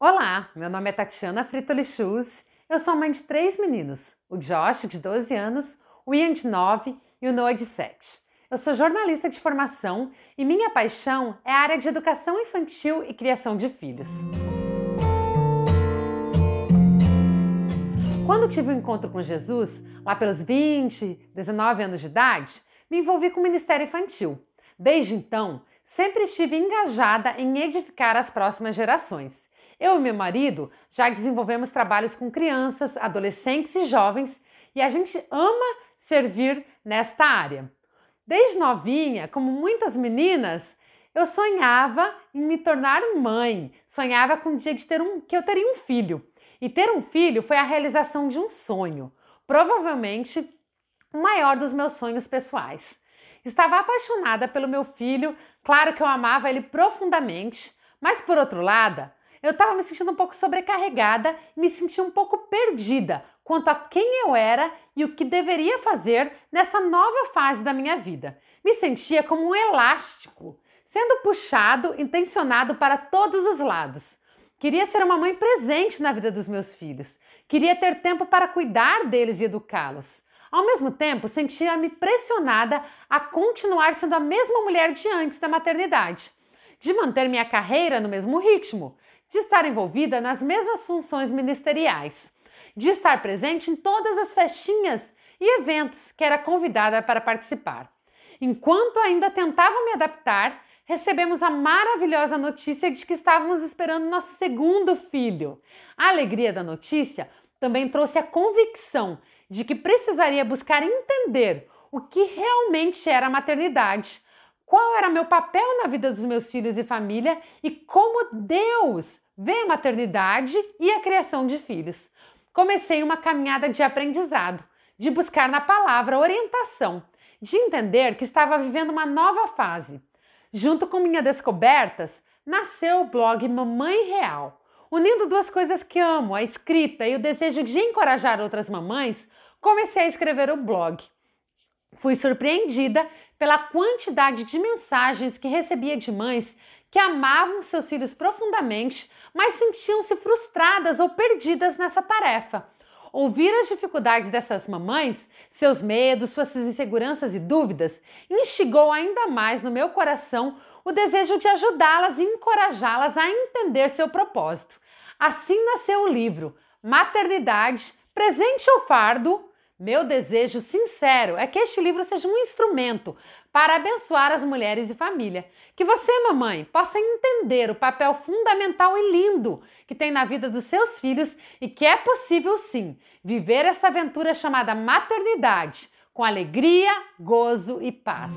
Olá, meu nome é Tatiana Fritoli Schultz. Eu sou mãe de três meninos: o Josh, de 12 anos, o Ian, de 9 e o Noah, de 7. Eu sou jornalista de formação e minha paixão é a área de educação infantil e criação de filhos. Quando tive o um encontro com Jesus, lá pelos 20, 19 anos de idade, me envolvi com o Ministério Infantil. Desde então, sempre estive engajada em edificar as próximas gerações. Eu e meu marido já desenvolvemos trabalhos com crianças, adolescentes e jovens e a gente ama servir nesta área. Desde novinha, como muitas meninas, eu sonhava em me tornar mãe, sonhava com o dia de ter um, que eu teria um filho. E ter um filho foi a realização de um sonho, provavelmente o maior dos meus sonhos pessoais. Estava apaixonada pelo meu filho, claro que eu amava ele profundamente, mas por outro lado, eu estava me sentindo um pouco sobrecarregada e me sentia um pouco perdida quanto a quem eu era e o que deveria fazer nessa nova fase da minha vida. Me sentia como um elástico, sendo puxado, intencionado para todos os lados. Queria ser uma mãe presente na vida dos meus filhos. Queria ter tempo para cuidar deles e educá-los. Ao mesmo tempo, sentia-me pressionada a continuar sendo a mesma mulher de antes da maternidade, de manter minha carreira no mesmo ritmo, de estar envolvida nas mesmas funções ministeriais, de estar presente em todas as festinhas e eventos que era convidada para participar. Enquanto ainda tentava me adaptar, recebemos a maravilhosa notícia de que estávamos esperando nosso segundo filho. A alegria da notícia também trouxe a convicção de que precisaria buscar entender o que realmente era a maternidade, qual era meu papel na vida dos meus filhos e família e como Deus vê a maternidade e a criação de filhos. Comecei uma caminhada de aprendizado, de buscar na palavra orientação, de entender que estava vivendo uma nova fase. Junto com minhas descobertas, nasceu o blog Mamãe Real. Unindo duas coisas que amo, a escrita e o desejo de encorajar outras mamães, comecei a escrever o blog. Fui surpreendida pela quantidade de mensagens que recebia de mães que amavam seus filhos profundamente, mas sentiam-se frustradas ou perdidas nessa tarefa. Ouvir as dificuldades dessas mamães, seus medos, suas inseguranças e dúvidas, instigou ainda mais no meu coração o desejo de ajudá-las e encorajá-las a entender seu propósito. Assim nasceu o livro Maternidade, Presente ou Fardo, meu desejo sincero é que este livro seja um instrumento para abençoar as mulheres e família. Que você, mamãe, possa entender o papel fundamental e lindo que tem na vida dos seus filhos e que é possível sim viver esta aventura chamada maternidade com alegria, gozo e paz.